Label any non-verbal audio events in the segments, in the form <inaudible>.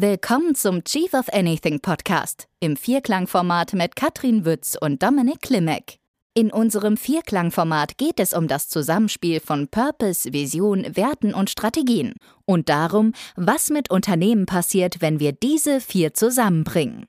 Willkommen zum Chief of Anything Podcast im Vierklangformat mit Katrin Wütz und Dominik Klimek. In unserem Vierklangformat geht es um das Zusammenspiel von Purpose, Vision, Werten und Strategien und darum, was mit Unternehmen passiert, wenn wir diese vier zusammenbringen.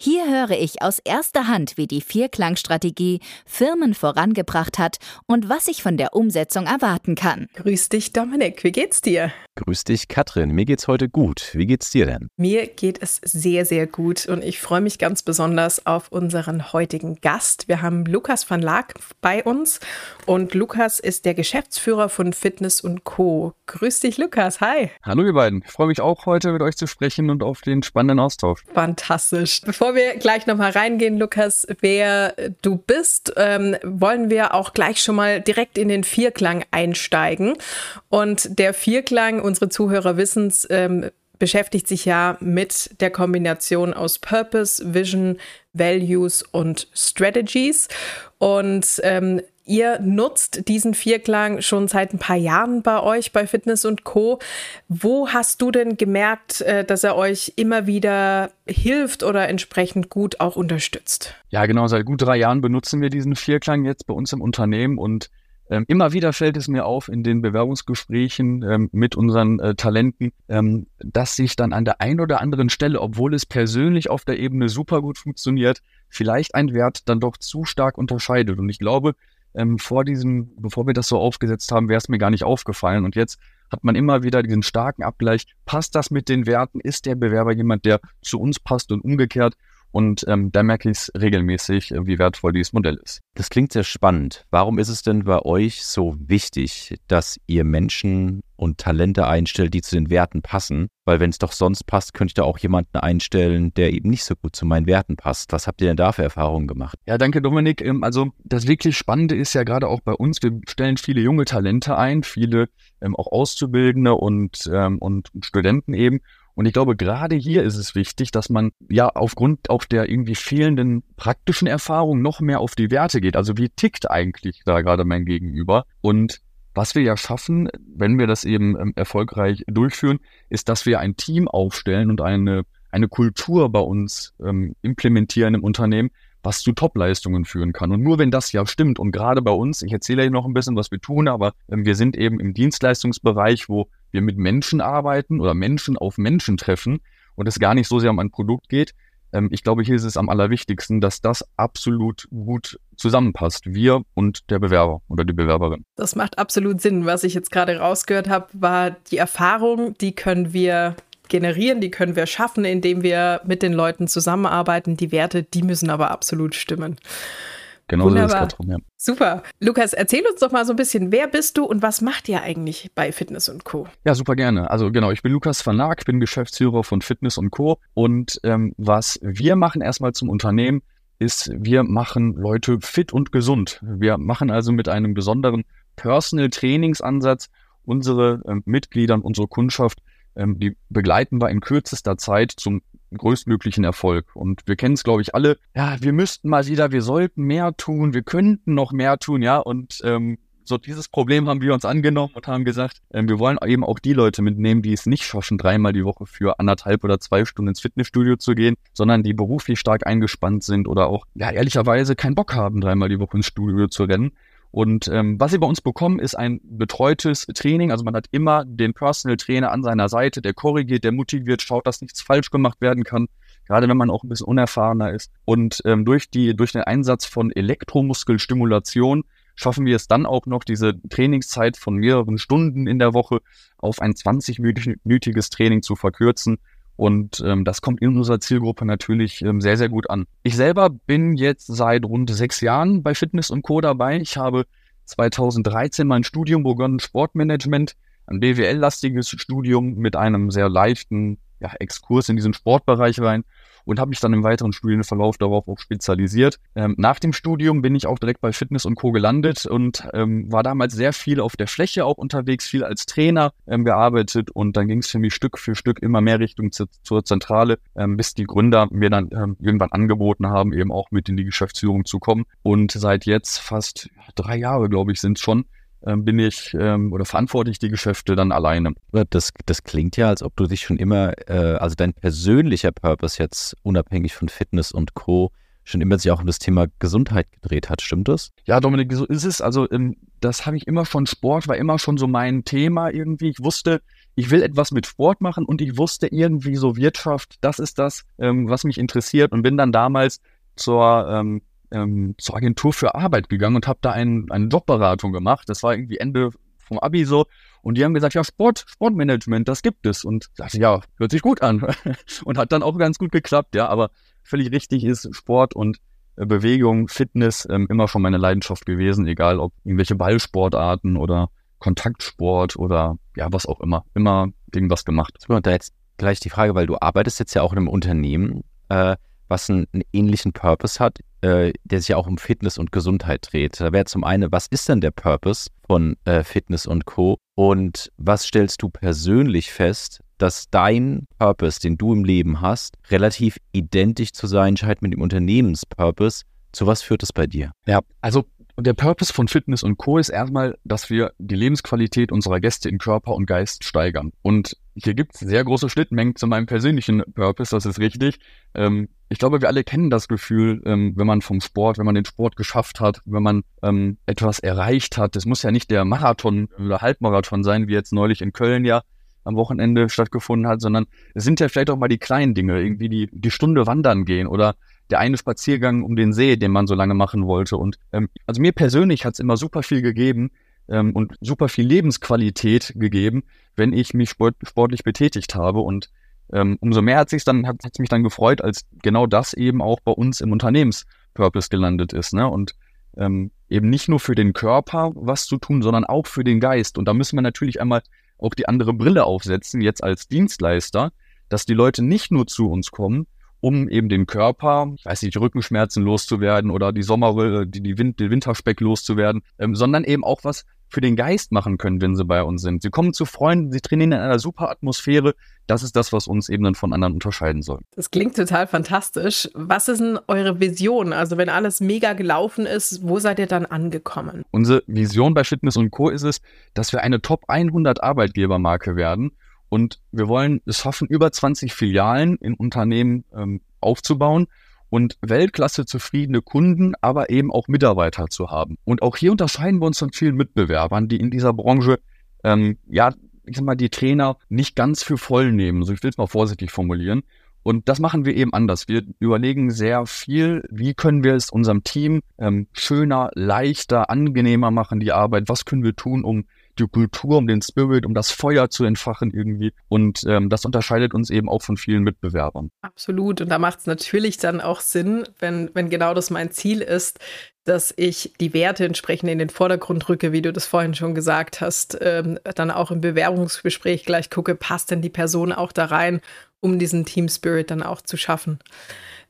Hier höre ich aus erster Hand, wie die Vierklangstrategie Firmen vorangebracht hat und was ich von der Umsetzung erwarten kann. Grüß dich, Dominik. Wie geht's dir? Grüß dich, Katrin. Mir geht's heute gut. Wie geht's dir denn? Mir geht es sehr, sehr gut und ich freue mich ganz besonders auf unseren heutigen Gast. Wir haben Lukas van Laak bei uns und Lukas ist der Geschäftsführer von Fitness und Co. Grüß dich, Lukas. Hi. Hallo, ihr beiden. Ich freue mich auch heute mit euch zu sprechen und auf den spannenden Austausch. Fantastisch. Bevor wir gleich nochmal reingehen, Lukas, wer du bist, ähm, wollen wir auch gleich schon mal direkt in den Vierklang einsteigen. Und der Vierklang unsere Zuhörer wissen es, ähm, beschäftigt sich ja mit der Kombination aus Purpose, Vision, Values und Strategies. Und ähm, ihr nutzt diesen Vierklang schon seit ein paar Jahren bei euch bei Fitness und Co. Wo hast du denn gemerkt, äh, dass er euch immer wieder hilft oder entsprechend gut auch unterstützt? Ja, genau. Seit gut drei Jahren benutzen wir diesen Vierklang jetzt bei uns im Unternehmen und ähm, immer wieder fällt es mir auf in den Bewerbungsgesprächen ähm, mit unseren äh, Talenten, ähm, dass sich dann an der einen oder anderen Stelle, obwohl es persönlich auf der Ebene super gut funktioniert, vielleicht ein Wert dann doch zu stark unterscheidet. Und ich glaube, ähm, vor diesem, bevor wir das so aufgesetzt haben, wäre es mir gar nicht aufgefallen. Und jetzt hat man immer wieder diesen starken Abgleich. Passt das mit den Werten? Ist der Bewerber jemand, der zu uns passt und umgekehrt? Und ähm, da merke ich es regelmäßig, äh, wie wertvoll dieses Modell ist. Das klingt sehr spannend. Warum ist es denn bei euch so wichtig, dass ihr Menschen und Talente einstellt, die zu den Werten passen? Weil wenn es doch sonst passt, könnte ich da auch jemanden einstellen, der eben nicht so gut zu meinen Werten passt. Was habt ihr denn da für Erfahrungen gemacht? Ja, danke Dominik. Ähm, also das wirklich Spannende ist ja gerade auch bei uns, wir stellen viele junge Talente ein, viele ähm, auch Auszubildende und, ähm, und Studenten eben. Und ich glaube, gerade hier ist es wichtig, dass man ja aufgrund auch der irgendwie fehlenden praktischen Erfahrung noch mehr auf die Werte geht. Also wie tickt eigentlich da gerade mein Gegenüber? Und was wir ja schaffen, wenn wir das eben ähm, erfolgreich durchführen, ist, dass wir ein Team aufstellen und eine, eine Kultur bei uns ähm, implementieren im Unternehmen, was zu Topleistungen führen kann. Und nur wenn das ja stimmt und gerade bei uns, ich erzähle euch noch ein bisschen, was wir tun, aber ähm, wir sind eben im Dienstleistungsbereich, wo wir mit Menschen arbeiten oder Menschen auf Menschen treffen und es gar nicht so sehr um ein Produkt geht. Ähm, ich glaube, hier ist es am allerwichtigsten, dass das absolut gut zusammenpasst. Wir und der Bewerber oder die Bewerberin. Das macht absolut Sinn. Was ich jetzt gerade rausgehört habe, war die Erfahrung, die können wir generieren, die können wir schaffen, indem wir mit den Leuten zusammenarbeiten. Die Werte, die müssen aber absolut stimmen. Genau Wunderbar. so ist es drum, ja. Super. Lukas, erzähl uns doch mal so ein bisschen, wer bist du und was macht ihr eigentlich bei Fitness und Co? Ja, super gerne. Also genau, ich bin Lukas van Laak, bin Geschäftsführer von Fitness und Co. Und ähm, was wir machen erstmal zum Unternehmen, ist, wir machen Leute fit und gesund. Wir machen also mit einem besonderen Personal Trainingsansatz unsere äh, Mitglieder und unsere Kundschaft ähm, die begleiten wir in kürzester Zeit zum größtmöglichen Erfolg. Und wir kennen es, glaube ich, alle. Ja, wir müssten mal wieder, wir sollten mehr tun, wir könnten noch mehr tun, ja. Und ähm, so dieses Problem haben wir uns angenommen und haben gesagt, äh, wir wollen eben auch die Leute mitnehmen, die es nicht schaffen, dreimal die Woche für anderthalb oder zwei Stunden ins Fitnessstudio zu gehen, sondern die beruflich stark eingespannt sind oder auch, ja, ehrlicherweise keinen Bock haben, dreimal die Woche ins Studio zu rennen. Und ähm, was Sie bei uns bekommen, ist ein betreutes Training. Also man hat immer den Personal Trainer an seiner Seite, der korrigiert, der motiviert, schaut, dass nichts falsch gemacht werden kann, gerade wenn man auch ein bisschen unerfahrener ist. Und ähm, durch, die, durch den Einsatz von Elektromuskelstimulation schaffen wir es dann auch noch, diese Trainingszeit von mehreren Stunden in der Woche auf ein 20-minütiges Training zu verkürzen und ähm, das kommt in unserer Zielgruppe natürlich ähm, sehr, sehr gut an. Ich selber bin jetzt seit rund sechs Jahren bei Fitness und Co. dabei. Ich habe 2013 mein Studium begonnen, Sportmanagement, ein BWL-lastiges Studium mit einem sehr leichten ja, Exkurs in diesen Sportbereich rein und habe mich dann im weiteren Studienverlauf darauf auch spezialisiert. Ähm, nach dem Studium bin ich auch direkt bei Fitness und Co. gelandet und ähm, war damals sehr viel auf der Fläche auch unterwegs, viel als Trainer ähm, gearbeitet und dann ging es für mich Stück für Stück immer mehr Richtung zu, zur Zentrale, ähm, bis die Gründer mir dann ähm, irgendwann angeboten haben, eben auch mit in die Geschäftsführung zu kommen. Und seit jetzt fast drei Jahre, glaube ich, sind es schon, bin ich ähm, oder verantworte ich die Geschäfte dann alleine. Das, das klingt ja, als ob du dich schon immer, äh, also dein persönlicher Purpose jetzt unabhängig von Fitness und Co. schon immer sich auch um das Thema Gesundheit gedreht hat. Stimmt das? Ja, Dominik, so ist es. Also ähm, das habe ich immer schon, Sport war immer schon so mein Thema irgendwie. Ich wusste, ich will etwas mit Sport machen und ich wusste irgendwie so Wirtschaft, das ist das, ähm, was mich interessiert und bin dann damals zur ähm, zur Agentur für Arbeit gegangen und habe da ein, eine Jobberatung gemacht. Das war irgendwie Ende vom Abi so. Und die haben gesagt, ja, Sport, Sportmanagement, das gibt es. Und ich dachte, ja, hört sich gut an. <laughs> und hat dann auch ganz gut geklappt, ja. Aber völlig richtig ist Sport und äh, Bewegung, Fitness ähm, immer schon meine Leidenschaft gewesen, egal ob irgendwelche Ballsportarten oder Kontaktsport oder ja, was auch immer. Immer irgendwas gemacht. Und da jetzt gleich die Frage, weil du arbeitest jetzt ja auch in einem Unternehmen. Äh, was einen, einen ähnlichen Purpose hat, äh, der sich ja auch um Fitness und Gesundheit dreht. Da wäre zum einen, was ist denn der Purpose von äh, Fitness und Co. Und was stellst du persönlich fest, dass dein Purpose, den du im Leben hast, relativ identisch zu sein scheint mit dem Unternehmenspurpose. Zu was führt es bei dir? Ja, also der Purpose von Fitness und Co. ist erstmal, dass wir die Lebensqualität unserer Gäste in Körper und Geist steigern. Und hier gibt es sehr große Schnittmengen zu meinem persönlichen Purpose, das ist richtig. Ähm, ich glaube, wir alle kennen das Gefühl, ähm, wenn man vom Sport, wenn man den Sport geschafft hat, wenn man ähm, etwas erreicht hat. Es muss ja nicht der Marathon oder Halbmarathon sein, wie jetzt neulich in Köln ja am Wochenende stattgefunden hat, sondern es sind ja vielleicht auch mal die kleinen Dinge, irgendwie die, die Stunde wandern gehen oder der eine Spaziergang um den See, den man so lange machen wollte. Und ähm, also mir persönlich hat es immer super viel gegeben ähm, und super viel Lebensqualität gegeben, wenn ich mich sport, sportlich betätigt habe. Und ähm, umso mehr hat sich dann hat es mich dann gefreut, als genau das eben auch bei uns im Unternehmenspurpose gelandet ist. Ne? Und ähm, eben nicht nur für den Körper was zu tun, sondern auch für den Geist. Und da müssen wir natürlich einmal auch die andere Brille aufsetzen, jetzt als Dienstleister, dass die Leute nicht nur zu uns kommen, um eben den Körper, ich weiß nicht, Rückenschmerzen loszuwerden oder die Sommer, die, die Wind, den Winterspeck loszuwerden, ähm, sondern eben auch was für den Geist machen können, wenn sie bei uns sind. Sie kommen zu Freunden, sie trainieren in einer super Atmosphäre. Das ist das, was uns eben dann von anderen unterscheiden soll. Das klingt total fantastisch. Was ist denn eure Vision? Also wenn alles mega gelaufen ist, wo seid ihr dann angekommen? Unsere Vision bei Fitness und Co. ist es, dass wir eine Top 100 Arbeitgebermarke werden und wir wollen es schaffen, über 20 Filialen in Unternehmen ähm, aufzubauen und Weltklasse zufriedene Kunden, aber eben auch Mitarbeiter zu haben. Und auch hier unterscheiden wir uns von vielen Mitbewerbern, die in dieser Branche, ähm, ja, ich sag mal, die Trainer nicht ganz für voll nehmen. So, ich will es mal vorsichtig formulieren. Und das machen wir eben anders. Wir überlegen sehr viel, wie können wir es unserem Team ähm, schöner, leichter, angenehmer machen, die Arbeit. Was können wir tun, um die Kultur, um den Spirit, um das Feuer zu entfachen irgendwie. Und ähm, das unterscheidet uns eben auch von vielen Mitbewerbern. Absolut. Und da macht es natürlich dann auch Sinn, wenn, wenn genau das mein Ziel ist, dass ich die Werte entsprechend in den Vordergrund rücke, wie du das vorhin schon gesagt hast, ähm, dann auch im Bewerbungsgespräch gleich gucke, passt denn die Person auch da rein, um diesen Team Spirit dann auch zu schaffen.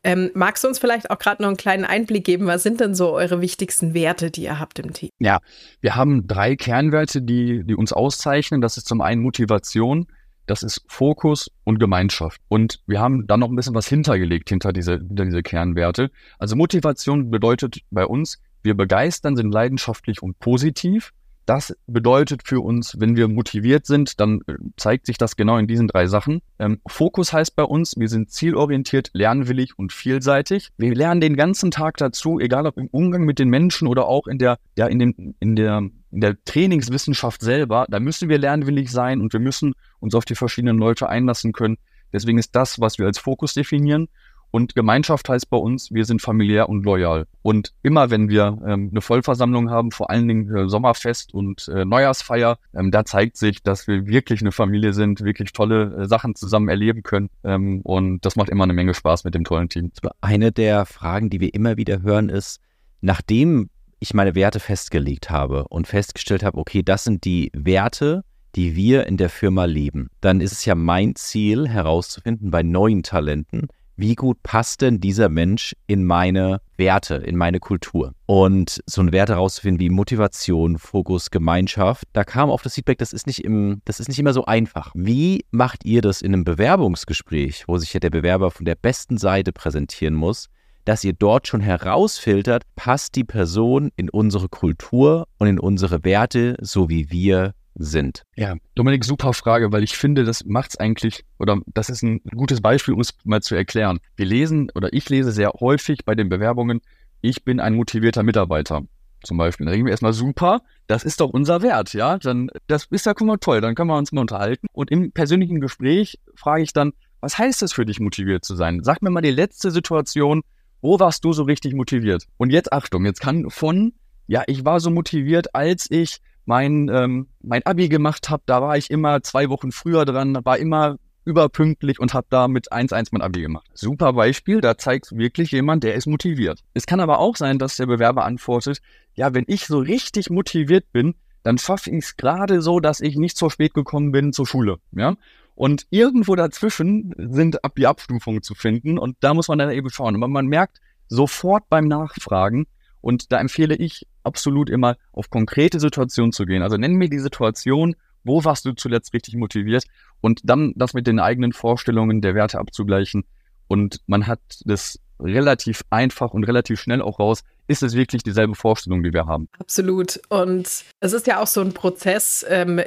Ähm, magst du uns vielleicht auch gerade noch einen kleinen Einblick geben? Was sind denn so eure wichtigsten Werte, die ihr habt im Team? Ja, wir haben drei Kernwerte, die, die uns auszeichnen. Das ist zum einen Motivation, das ist Fokus und Gemeinschaft. Und wir haben dann noch ein bisschen was hintergelegt hinter diese, hinter diese Kernwerte. Also Motivation bedeutet bei uns, wir begeistern, sind leidenschaftlich und positiv. Das bedeutet für uns, wenn wir motiviert sind, dann äh, zeigt sich das genau in diesen drei Sachen. Ähm, Fokus heißt bei uns, wir sind zielorientiert, lernwillig und vielseitig. Wir lernen den ganzen Tag dazu, egal ob im Umgang mit den Menschen oder auch in der, ja, in dem, in der, in der Trainingswissenschaft selber. Da müssen wir lernwillig sein und wir müssen uns auf die verschiedenen Leute einlassen können. Deswegen ist das, was wir als Fokus definieren. Und Gemeinschaft heißt bei uns, wir sind familiär und loyal. Und immer wenn wir ähm, eine Vollversammlung haben, vor allen Dingen äh, Sommerfest und äh, Neujahrsfeier, ähm, da zeigt sich, dass wir wirklich eine Familie sind, wirklich tolle äh, Sachen zusammen erleben können. Ähm, und das macht immer eine Menge Spaß mit dem tollen Team. Eine der Fragen, die wir immer wieder hören, ist, nachdem ich meine Werte festgelegt habe und festgestellt habe, okay, das sind die Werte, die wir in der Firma leben, dann ist es ja mein Ziel herauszufinden bei neuen Talenten, wie gut passt denn dieser Mensch in meine Werte, in meine Kultur? Und so eine Werte herauszufinden wie Motivation, Fokus, Gemeinschaft, da kam auch das Feedback, das ist nicht im, das ist nicht immer so einfach. Wie macht ihr das in einem Bewerbungsgespräch, wo sich ja der Bewerber von der besten Seite präsentieren muss, dass ihr dort schon herausfiltert, passt die Person in unsere Kultur und in unsere Werte, so wie wir sind? Ja, Dominik, super Frage, weil ich finde, das macht es eigentlich, oder das ist ein gutes Beispiel, um es mal zu erklären. Wir lesen, oder ich lese sehr häufig bei den Bewerbungen, ich bin ein motivierter Mitarbeiter. Zum Beispiel. Da denken wir erstmal super, das ist doch unser Wert, ja. Dann, das ist ja guck mal toll, dann können wir uns mal unterhalten. Und im persönlichen Gespräch frage ich dann, was heißt es für dich, motiviert zu sein? Sag mir mal die letzte Situation, wo warst du so richtig motiviert? Und jetzt Achtung, jetzt kann von, ja, ich war so motiviert, als ich mein, ähm, mein Abi gemacht habe, da war ich immer zwei Wochen früher dran, war immer überpünktlich und habe da mit 1-1 mein Abi gemacht. Super Beispiel, da zeigt wirklich jemand, der ist motiviert. Es kann aber auch sein, dass der Bewerber antwortet, ja, wenn ich so richtig motiviert bin, dann schaffe ich es gerade so, dass ich nicht so spät gekommen bin zur Schule. Ja? Und irgendwo dazwischen sind die Abstufungen zu finden und da muss man dann eben schauen. Aber man merkt sofort beim Nachfragen, und da empfehle ich absolut immer auf konkrete Situationen zu gehen. Also nenn mir die Situation, wo warst du zuletzt richtig motiviert und dann das mit den eigenen Vorstellungen der Werte abzugleichen. Und man hat das relativ einfach und relativ schnell auch raus, ist es wirklich dieselbe Vorstellung, die wir haben. Absolut. Und es ist ja auch so ein Prozess. Ähm,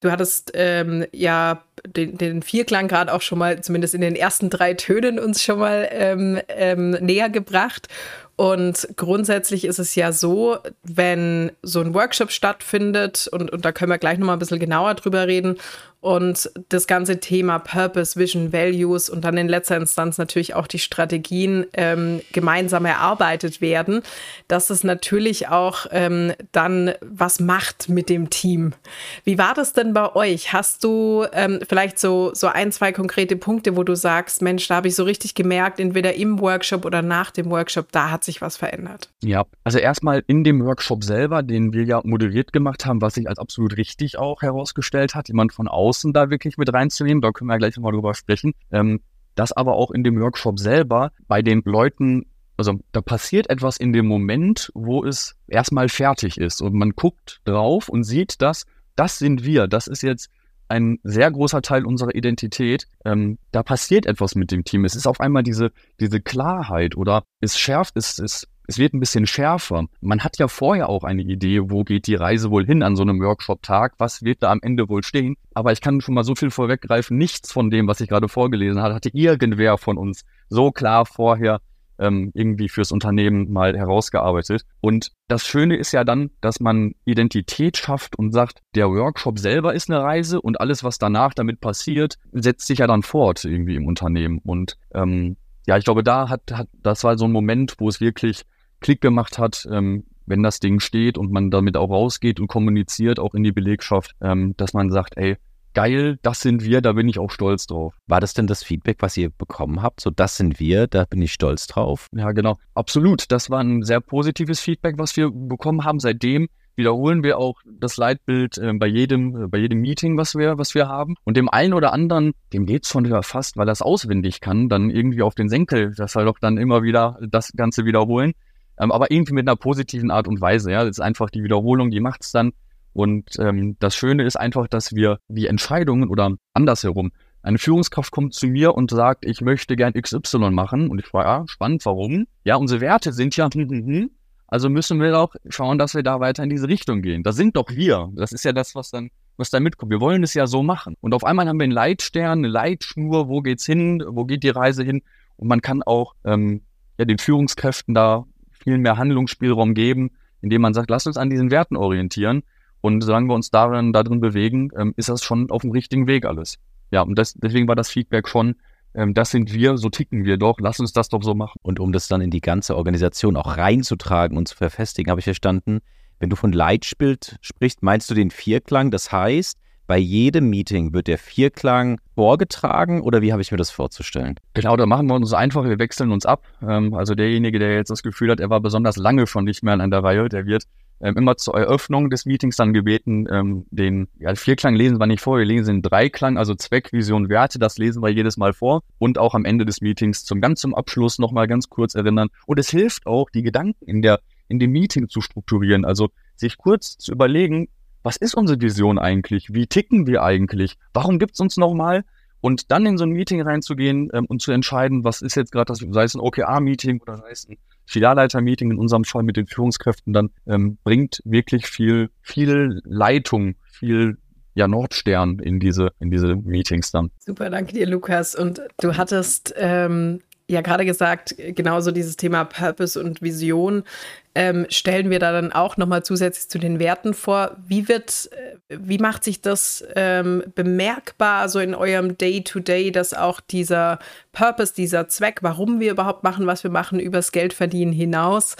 du hattest ähm, ja den, den Vierklang gerade auch schon mal, zumindest in den ersten drei Tönen, uns schon mal ähm, ähm näher gebracht. Und grundsätzlich ist es ja so, wenn so ein Workshop stattfindet, und, und da können wir gleich nochmal ein bisschen genauer drüber reden, und das ganze Thema Purpose, Vision, Values und dann in letzter Instanz natürlich auch die Strategien ähm, gemeinsam erarbeitet werden, dass es natürlich auch ähm, dann was macht mit dem Team. Wie war das denn bei euch? Hast du ähm, vielleicht so, so ein, zwei konkrete Punkte, wo du sagst, Mensch, da habe ich so richtig gemerkt, entweder im Workshop oder nach dem Workshop, da hat sich was verändert? Ja, also erstmal in dem Workshop selber, den wir ja moderiert gemacht haben, was sich als absolut richtig auch herausgestellt hat, jemand von außen da wirklich mit reinzunehmen. Da können wir gleich nochmal drüber sprechen. Ähm, das aber auch in dem Workshop selber bei den Leuten, also da passiert etwas in dem Moment, wo es erstmal fertig ist und man guckt drauf und sieht, dass das sind wir. Das ist jetzt ein sehr großer Teil unserer Identität. Ähm, da passiert etwas mit dem Team. Es ist auf einmal diese, diese Klarheit oder es schärft, es, es es wird ein bisschen schärfer. Man hat ja vorher auch eine Idee, wo geht die Reise wohl hin an so einem Workshop-Tag, was wird da am Ende wohl stehen. Aber ich kann schon mal so viel vorweggreifen, nichts von dem, was ich gerade vorgelesen habe, hatte irgendwer von uns so klar vorher ähm, irgendwie fürs Unternehmen mal herausgearbeitet. Und das Schöne ist ja dann, dass man Identität schafft und sagt, der Workshop selber ist eine Reise und alles, was danach damit passiert, setzt sich ja dann fort irgendwie im Unternehmen. Und ähm, ja, ich glaube, da hat, hat, das war so ein Moment, wo es wirklich Klick gemacht hat, ähm, wenn das Ding steht und man damit auch rausgeht und kommuniziert, auch in die Belegschaft, ähm, dass man sagt, ey, geil, das sind wir, da bin ich auch stolz drauf. War das denn das Feedback, was ihr bekommen habt? So, das sind wir, da bin ich stolz drauf? Ja, genau. Absolut. Das war ein sehr positives Feedback, was wir bekommen haben. Seitdem wiederholen wir auch das Leitbild äh, bei jedem, äh, bei jedem Meeting, was wir, was wir haben. Und dem einen oder anderen, dem geht's schon wieder fast, weil er es auswendig kann, dann irgendwie auf den Senkel, das soll doch dann immer wieder das Ganze wiederholen ähm, aber irgendwie mit einer positiven Art und Weise. Ja, das ist einfach die Wiederholung, die macht's dann. Und ähm, das Schöne ist einfach, dass wir die Entscheidungen oder andersherum, eine Führungskraft kommt zu mir und sagt, ich möchte gern XY machen. Und ich frage, ja, spannend, warum? Ja, unsere Werte sind ja, hm, hm, hm. also müssen wir auch schauen, dass wir da weiter in diese Richtung gehen. Das sind doch wir. Das ist ja das, was dann, was da mitkommt. Wir wollen es ja so machen. Und auf einmal haben wir einen Leitstern, eine Leitschnur, wo geht's hin, wo geht die Reise hin? Und man kann auch ähm, ja, den Führungskräften da viel mehr Handlungsspielraum geben, indem man sagt, lasst uns an diesen Werten orientieren. Und solange wir uns darin, darin bewegen, ähm, ist das schon auf dem richtigen Weg alles. Ja, und das, deswegen war das Feedback schon, ähm, das sind wir, so ticken wir doch, lass uns das doch so machen. Und um das dann in die ganze Organisation auch reinzutragen und zu verfestigen, habe ich verstanden, wenn du von Leitbild sprichst, meinst du den Vierklang? Das heißt, bei jedem Meeting wird der Vierklang vorgetragen oder wie habe ich mir das vorzustellen? Genau, da machen wir uns einfach, wir wechseln uns ab. Ähm, also derjenige, der jetzt das Gefühl hat, er war besonders lange schon nicht mehr an der Reihe, der wird ähm, immer zur Eröffnung des Meetings dann gebeten, ähm, den ja, Vierklang lesen wir nicht vor, wir lesen den Dreiklang, also Zweck, Vision, Werte, das lesen wir jedes Mal vor und auch am Ende des Meetings zum ganz zum Abschluss nochmal ganz kurz erinnern. Und es hilft auch, die Gedanken in der in dem Meeting zu strukturieren, also sich kurz zu überlegen, was ist unsere Vision eigentlich? Wie ticken wir eigentlich? Warum gibt es uns nochmal? Und dann in so ein Meeting reinzugehen ähm, und zu entscheiden, was ist jetzt gerade das, sei es ein OKR-Meeting oder sei es ein Filialleiter-Meeting, in unserem Fall mit den Führungskräften, dann ähm, bringt wirklich viel, viel Leitung, viel ja, Nordstern in diese, in diese Meetings dann. Super, danke dir, Lukas. Und du hattest ähm, ja gerade gesagt, genauso dieses Thema Purpose und Vision ähm, stellen wir da dann auch nochmal zusätzlich zu den Werten vor. Wie wird, äh, wie macht sich das ähm, bemerkbar so in eurem Day-to-Day, -Day, dass auch dieser Purpose, dieser Zweck, warum wir überhaupt machen, was wir machen, übers Geldverdienen hinaus,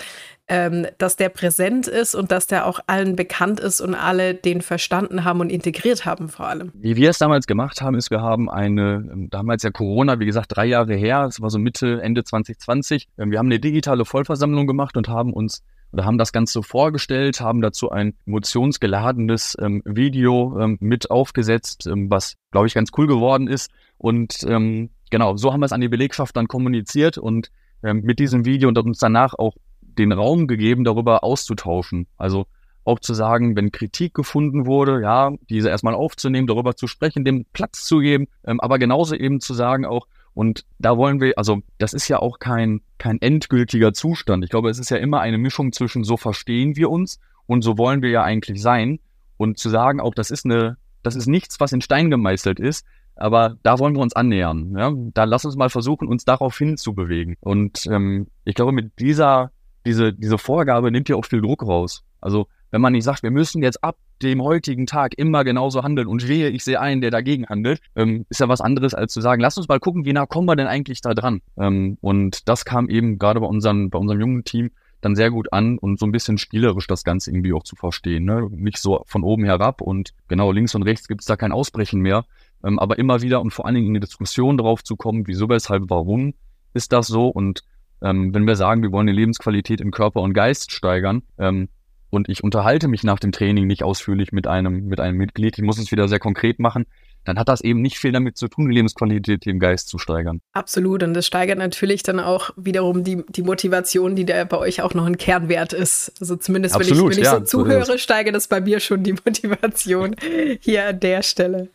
ähm, dass der präsent ist und dass der auch allen bekannt ist und alle den verstanden haben und integriert haben vor allem. Wie wir es damals gemacht haben, ist, wir haben eine, ähm, damals ja Corona, wie gesagt, drei Jahre her, es war so Mitte, Ende 2020, ähm, wir haben eine digitale Vollversammlung gemacht und haben uns oder haben das Ganze vorgestellt, haben dazu ein emotionsgeladenes ähm, Video ähm, mit aufgesetzt, ähm, was, glaube ich, ganz cool geworden ist. Und ähm, genau, so haben wir es an die Belegschaft dann kommuniziert und mit diesem Video und uns danach auch den Raum gegeben, darüber auszutauschen. Also auch zu sagen, wenn Kritik gefunden wurde, ja, diese erstmal aufzunehmen, darüber zu sprechen, dem Platz zu geben, ähm, aber genauso eben zu sagen auch, und da wollen wir, also das ist ja auch kein, kein endgültiger Zustand. Ich glaube, es ist ja immer eine Mischung zwischen so verstehen wir uns und so wollen wir ja eigentlich sein. Und zu sagen auch, das ist eine, das ist nichts, was in Stein gemeißelt ist, aber da wollen wir uns annähern. Ja? Da lass uns mal versuchen, uns darauf hinzubewegen. Und ähm, ich glaube, mit dieser diese, diese Vorgabe nimmt ja auch viel Druck raus. Also wenn man nicht sagt, wir müssen jetzt ab dem heutigen Tag immer genauso handeln und wehe, ich sehe einen, der dagegen handelt, ähm, ist ja was anderes, als zu sagen, lass uns mal gucken, wie nah kommen wir denn eigentlich da dran. Ähm, und das kam eben gerade bei, unseren, bei unserem jungen Team dann sehr gut an und so ein bisschen spielerisch das Ganze irgendwie auch zu verstehen. Ne? Nicht so von oben herab und genau links und rechts gibt es da kein Ausbrechen mehr, ähm, aber immer wieder und vor allen Dingen in die Diskussion drauf zu kommen, wieso, weshalb, warum ist das so und ähm, wenn wir sagen, wir wollen die Lebensqualität im Körper und Geist steigern, ähm, und ich unterhalte mich nach dem Training nicht ausführlich mit einem, mit einem Mitglied, ich muss es wieder sehr konkret machen, dann hat das eben nicht viel damit zu tun, die Lebensqualität im Geist zu steigern. Absolut. Und das steigert natürlich dann auch wiederum die, die Motivation, die da bei euch auch noch ein Kernwert ist. Also zumindest, Absolut, wenn ich, wenn ja, ich so zuhöre, steigert das bei mir schon die <laughs> Motivation hier an der Stelle.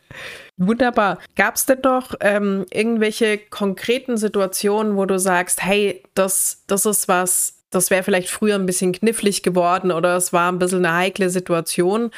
Wunderbar. Gab es denn doch ähm, irgendwelche konkreten Situationen, wo du sagst, hey, das, das ist was, das wäre vielleicht früher ein bisschen knifflig geworden oder es war ein bisschen eine heikle Situation,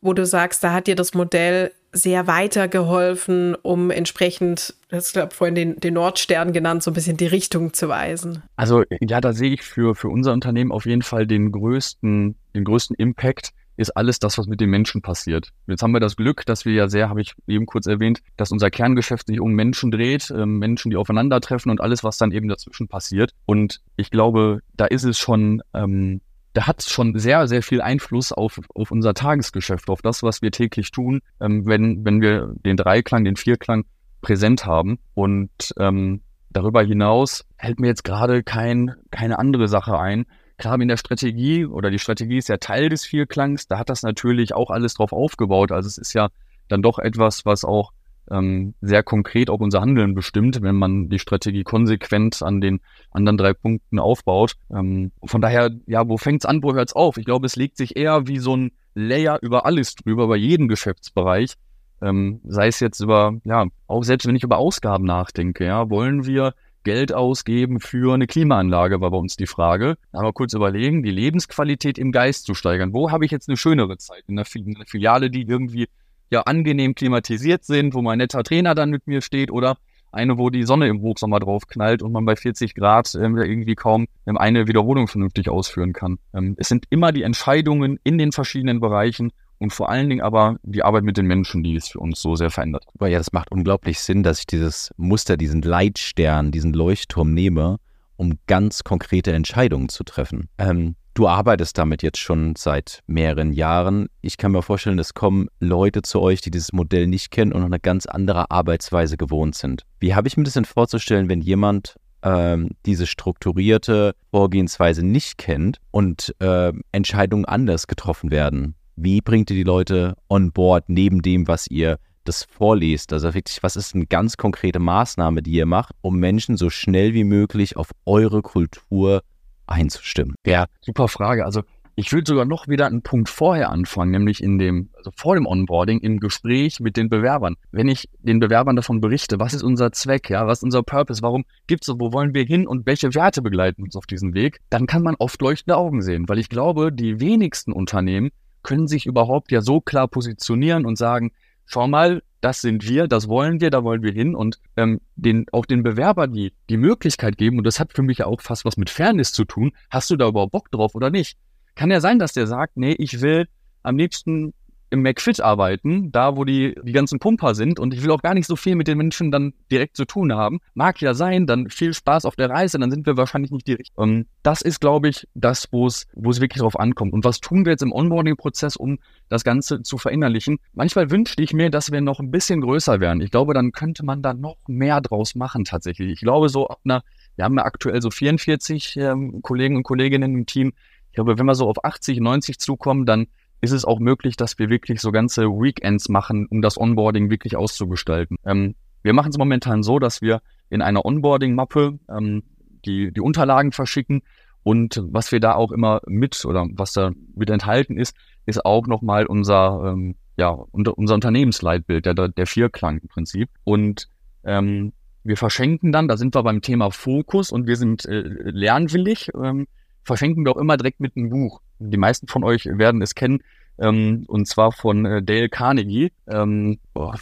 wo du sagst, da hat dir das Modell sehr weitergeholfen, um entsprechend, das glaube vorhin den, den Nordstern genannt, so ein bisschen die Richtung zu weisen. Also ja, da sehe ich für, für unser Unternehmen auf jeden Fall den größten, den größten Impact, ist alles das, was mit den Menschen passiert. Jetzt haben wir das Glück, dass wir ja sehr, habe ich eben kurz erwähnt, dass unser Kerngeschäft sich um Menschen dreht, äh, Menschen, die aufeinandertreffen und alles, was dann eben dazwischen passiert. Und ich glaube, da ist es schon, ähm, da hat schon sehr, sehr viel Einfluss auf, auf unser Tagesgeschäft, auf das, was wir täglich tun, ähm, wenn, wenn wir den Dreiklang, den Vierklang präsent haben. Und ähm, darüber hinaus hält mir jetzt gerade kein, keine andere Sache ein, Klar, in der Strategie oder die Strategie ist ja Teil des Vierklangs, da hat das natürlich auch alles drauf aufgebaut. Also es ist ja dann doch etwas, was auch ähm, sehr konkret auch unser Handeln bestimmt, wenn man die Strategie konsequent an den anderen drei Punkten aufbaut. Ähm, von daher, ja, wo fängt's an, wo hört's auf? Ich glaube, es legt sich eher wie so ein Layer über alles drüber, bei jedem Geschäftsbereich. Ähm, sei es jetzt über, ja, auch selbst wenn ich über Ausgaben nachdenke, ja, wollen wir Geld ausgeben für eine Klimaanlage, war bei uns die Frage. Wir kurz überlegen, die Lebensqualität im Geist zu steigern. Wo habe ich jetzt eine schönere Zeit? In einer, Filiale, die irgendwie ja angenehm klimatisiert sind, wo mein netter Trainer dann mit mir steht oder eine, wo die Sonne im Hochsommer drauf knallt und man bei 40 Grad äh, irgendwie kaum ähm, eine Wiederholung vernünftig ausführen kann. Ähm, es sind immer die Entscheidungen in den verschiedenen Bereichen und vor allen Dingen aber die Arbeit mit den Menschen, die es für uns so sehr verändert. Ja, das macht unglaublich Sinn, dass ich dieses Muster, diesen Leitstern, diesen Leuchtturm nehme, um ganz konkrete Entscheidungen zu treffen. Ähm, du arbeitest damit jetzt schon seit mehreren Jahren. Ich kann mir vorstellen, es kommen Leute zu euch, die dieses Modell nicht kennen und eine ganz andere Arbeitsweise gewohnt sind. Wie habe ich mir das denn vorzustellen, wenn jemand ähm, diese strukturierte Vorgehensweise nicht kennt und äh, Entscheidungen anders getroffen werden? wie bringt ihr die Leute on board neben dem, was ihr das vorlest? Also wirklich, was ist eine ganz konkrete Maßnahme, die ihr macht, um Menschen so schnell wie möglich auf eure Kultur einzustimmen? Ja, super Frage. Also Ich würde sogar noch wieder einen Punkt vorher anfangen, nämlich in dem, also vor dem Onboarding, im Gespräch mit den Bewerbern. Wenn ich den Bewerbern davon berichte, was ist unser Zweck, ja, was ist unser Purpose, warum gibt's so, wo wollen wir hin und welche Werte begleiten uns auf diesem Weg, dann kann man oft leuchtende Augen sehen, weil ich glaube, die wenigsten Unternehmen können sich überhaupt ja so klar positionieren und sagen, schau mal, das sind wir, das wollen wir, da wollen wir hin und ähm, den, auch den Bewerber die, die Möglichkeit geben, und das hat für mich ja auch fast was mit Fairness zu tun, hast du da überhaupt Bock drauf oder nicht? Kann ja sein, dass der sagt, nee, ich will am liebsten im McFit arbeiten, da wo die, die ganzen Pumper sind und ich will auch gar nicht so viel mit den Menschen dann direkt zu tun haben. Mag ja sein, dann viel Spaß auf der Reise, dann sind wir wahrscheinlich nicht die richtigen. Um, das ist, glaube ich, das, wo es, wo es wirklich drauf ankommt. Und was tun wir jetzt im Onboarding-Prozess, um das Ganze zu verinnerlichen? Manchmal wünschte ich mir, dass wir noch ein bisschen größer wären. Ich glaube, dann könnte man da noch mehr draus machen tatsächlich. Ich glaube, so ab einer, wir haben ja aktuell so 44 ähm, Kollegen und Kolleginnen im Team. Ich glaube, wenn wir so auf 80, 90 zukommen, dann ist es auch möglich, dass wir wirklich so ganze Weekends machen, um das Onboarding wirklich auszugestalten. Ähm, wir machen es momentan so, dass wir in einer Onboarding-Mappe ähm, die, die Unterlagen verschicken und was wir da auch immer mit oder was da mit enthalten ist, ist auch nochmal unser, ähm, ja, unser, Unternehmensleitbild, der, der Vierklang im Prinzip. Und ähm, wir verschenken dann, da sind wir beim Thema Fokus und wir sind äh, lernwillig, ähm, verschenken wir auch immer direkt mit einem Buch. Die meisten von euch werden es kennen. Ähm, und zwar von äh, Dale Carnegie. Ähm, oh,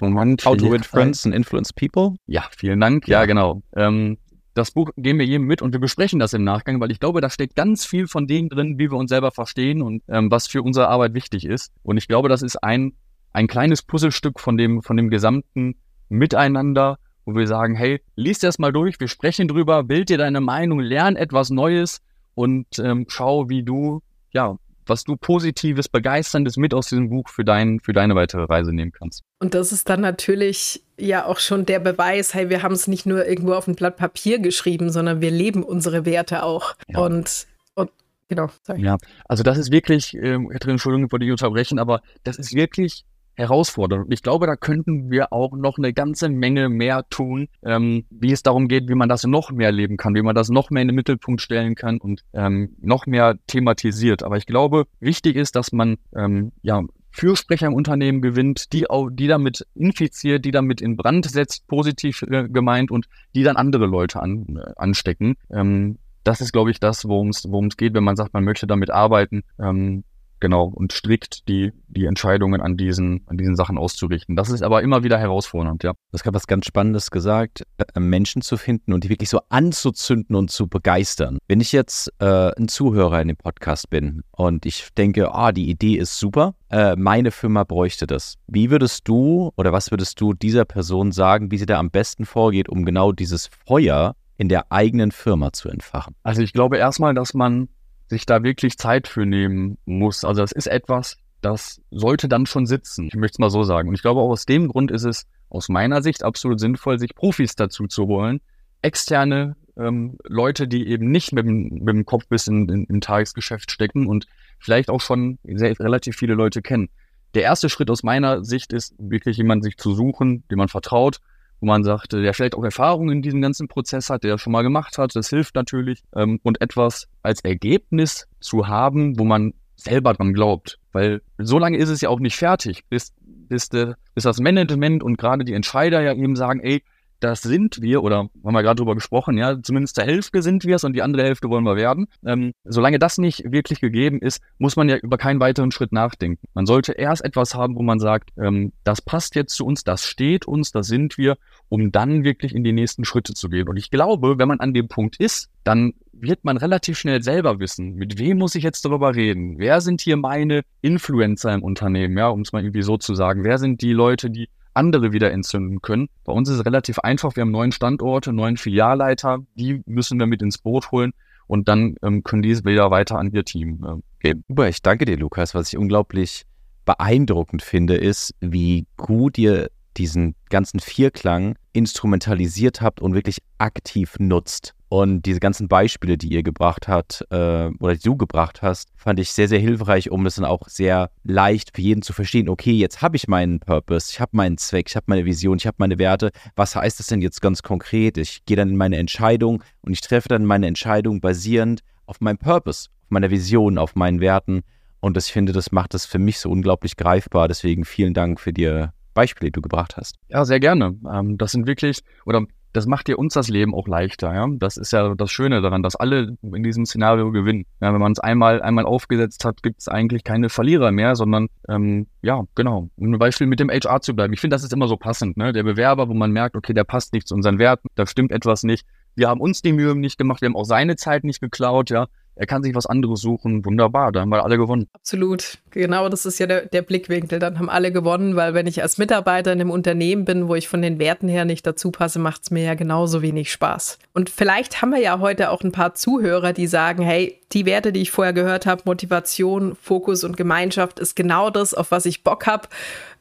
Moment, How to Win Friends and Influence People. Ja, vielen Dank. Ja, ja genau. Ähm, das Buch geben wir jedem mit und wir besprechen das im Nachgang, weil ich glaube, da steckt ganz viel von dem drin, wie wir uns selber verstehen und ähm, was für unsere Arbeit wichtig ist. Und ich glaube, das ist ein, ein kleines Puzzlestück von dem, von dem gesamten Miteinander, wo wir sagen, hey, lies das mal durch, wir sprechen drüber, bild dir deine Meinung, lern etwas Neues und ähm, schau, wie du, ja, was du Positives, Begeisterndes mit aus diesem Buch für, dein, für deine weitere Reise nehmen kannst. Und das ist dann natürlich ja auch schon der Beweis, hey, wir haben es nicht nur irgendwo auf ein Blatt Papier geschrieben, sondern wir leben unsere Werte auch. Ja. Und, und genau, sorry. Ja, also das ist wirklich, ähm, Katrin, Entschuldigung, wollte ich unterbrechen, aber das ist wirklich herausfordernd. Und ich glaube, da könnten wir auch noch eine ganze Menge mehr tun, ähm, wie es darum geht, wie man das noch mehr leben kann, wie man das noch mehr in den Mittelpunkt stellen kann und ähm, noch mehr thematisiert. Aber ich glaube, wichtig ist, dass man ähm, ja Fürsprecher im Unternehmen gewinnt, die auch, die damit infiziert, die damit in Brand setzt, positiv äh, gemeint und die dann andere Leute an, äh, anstecken. Ähm, das ist, glaube ich, das, worum es geht, wenn man sagt, man möchte damit arbeiten. Ähm, genau, und strikt die, die Entscheidungen an diesen, an diesen Sachen auszurichten. Das ist aber immer wieder herausfordernd, ja. Du hast gerade was ganz Spannendes gesagt, äh, Menschen zu finden und die wirklich so anzuzünden und zu begeistern. Wenn ich jetzt äh, ein Zuhörer in dem Podcast bin und ich denke, ah, die Idee ist super, äh, meine Firma bräuchte das. Wie würdest du oder was würdest du dieser Person sagen, wie sie da am besten vorgeht, um genau dieses Feuer in der eigenen Firma zu entfachen? Also ich glaube erstmal, dass man sich da wirklich Zeit für nehmen muss. Also das ist etwas, das sollte dann schon sitzen. Ich möchte es mal so sagen. Und ich glaube, auch aus dem Grund ist es aus meiner Sicht absolut sinnvoll, sich Profis dazu zu holen. Externe ähm, Leute, die eben nicht mit dem, mit dem Kopf bis in, in, im Tagesgeschäft stecken und vielleicht auch schon sehr, relativ viele Leute kennen. Der erste Schritt aus meiner Sicht ist wirklich jemanden sich zu suchen, dem man vertraut, wo man sagt, der vielleicht auch Erfahrung in diesem ganzen Prozess hat, der schon mal gemacht hat, das hilft natürlich. Ähm, und etwas als Ergebnis zu haben, wo man selber dran glaubt. Weil so lange ist es ja auch nicht fertig, bis, bis, de, bis das Management und gerade die Entscheider ja eben sagen, ey, das sind wir, oder haben wir gerade drüber gesprochen, ja, zumindest der Hälfte sind wir es und die andere Hälfte wollen wir werden. Ähm, solange das nicht wirklich gegeben ist, muss man ja über keinen weiteren Schritt nachdenken. Man sollte erst etwas haben, wo man sagt, ähm, das passt jetzt zu uns, das steht uns, das sind wir, um dann wirklich in die nächsten Schritte zu gehen. Und ich glaube, wenn man an dem Punkt ist, dann wird man relativ schnell selber wissen, mit wem muss ich jetzt darüber reden? Wer sind hier meine Influencer im Unternehmen, ja, um es mal irgendwie so zu sagen? Wer sind die Leute, die andere wieder entzünden können. Bei uns ist es relativ einfach. Wir haben neun Standorte, neun Filialleiter. Die müssen wir mit ins Boot holen und dann ähm, können die wieder weiter an ihr Team äh, geben. Super, ich danke dir, Lukas. Was ich unglaublich beeindruckend finde, ist, wie gut ihr diesen ganzen Vierklang instrumentalisiert habt und wirklich aktiv nutzt. Und diese ganzen Beispiele, die ihr gebracht habt äh, oder die du gebracht hast, fand ich sehr, sehr hilfreich, um es dann auch sehr leicht für jeden zu verstehen. Okay, jetzt habe ich meinen Purpose, ich habe meinen Zweck, ich habe meine Vision, ich habe meine Werte. Was heißt das denn jetzt ganz konkret? Ich gehe dann in meine Entscheidung und ich treffe dann meine Entscheidung basierend auf meinem Purpose, meiner Vision, auf meinen Werten. Und das, ich finde, das macht das für mich so unglaublich greifbar. Deswegen vielen Dank für die Beispiele, die du gebracht hast. Ja, sehr gerne. Ähm, das sind wirklich, oder das macht dir uns das Leben auch leichter. Ja? Das ist ja das Schöne daran, dass alle in diesem Szenario gewinnen. Ja, wenn man es einmal, einmal aufgesetzt hat, gibt es eigentlich keine Verlierer mehr, sondern ähm, ja, genau. Um ein Beispiel mit dem HR zu bleiben. Ich finde, das ist immer so passend. Ne? Der Bewerber, wo man merkt, okay, der passt nicht zu unseren Werten, da stimmt etwas nicht. Wir haben uns die Mühe nicht gemacht, wir haben auch seine Zeit nicht geklaut, ja er kann sich was anderes suchen. Wunderbar, da haben wir alle gewonnen. Absolut. Genau, das ist ja der, der, Blickwinkel. Dann haben alle gewonnen, weil wenn ich als Mitarbeiter in einem Unternehmen bin, wo ich von den Werten her nicht dazu passe, macht es mir ja genauso wenig Spaß. Und vielleicht haben wir ja heute auch ein paar Zuhörer, die sagen, hey, die Werte, die ich vorher gehört habe, Motivation, Fokus und Gemeinschaft, ist genau das, auf was ich Bock habe.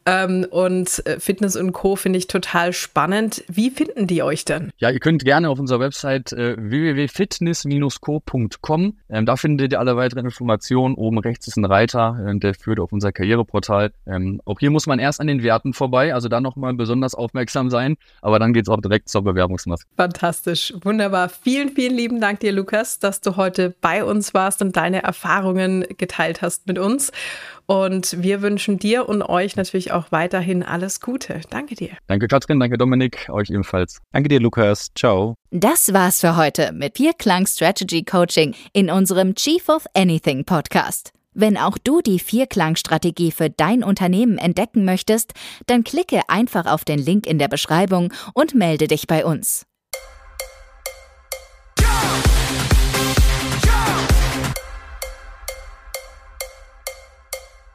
Ähm, und äh, Fitness und Co. finde ich total spannend. Wie finden die euch denn? Ja, ihr könnt gerne auf unserer Website äh, www.fitness-co.com. Ähm, da findet ihr alle weiteren Informationen. Oben rechts ist ein Reiter, äh, der führt auf unser Karriereportal. Ähm, auch hier muss man erst an den Werten vorbei, also da nochmal besonders aufmerksam sein. Aber dann geht es auch direkt zur Bewerbungsmaske. Fantastisch, wunderbar. Vielen, vielen lieben Dank dir, Lukas, dass du heute bei uns warst und deine Erfahrungen geteilt hast mit uns. Und wir wünschen dir und euch natürlich auch auch weiterhin alles Gute. Danke dir. Danke, Katrin. Danke, Dominik. Euch ebenfalls. Danke dir, Lukas. Ciao. Das war's für heute mit Vierklang Strategy Coaching in unserem Chief of Anything Podcast. Wenn auch du die Vierklangstrategie für dein Unternehmen entdecken möchtest, dann klicke einfach auf den Link in der Beschreibung und melde dich bei uns. Go!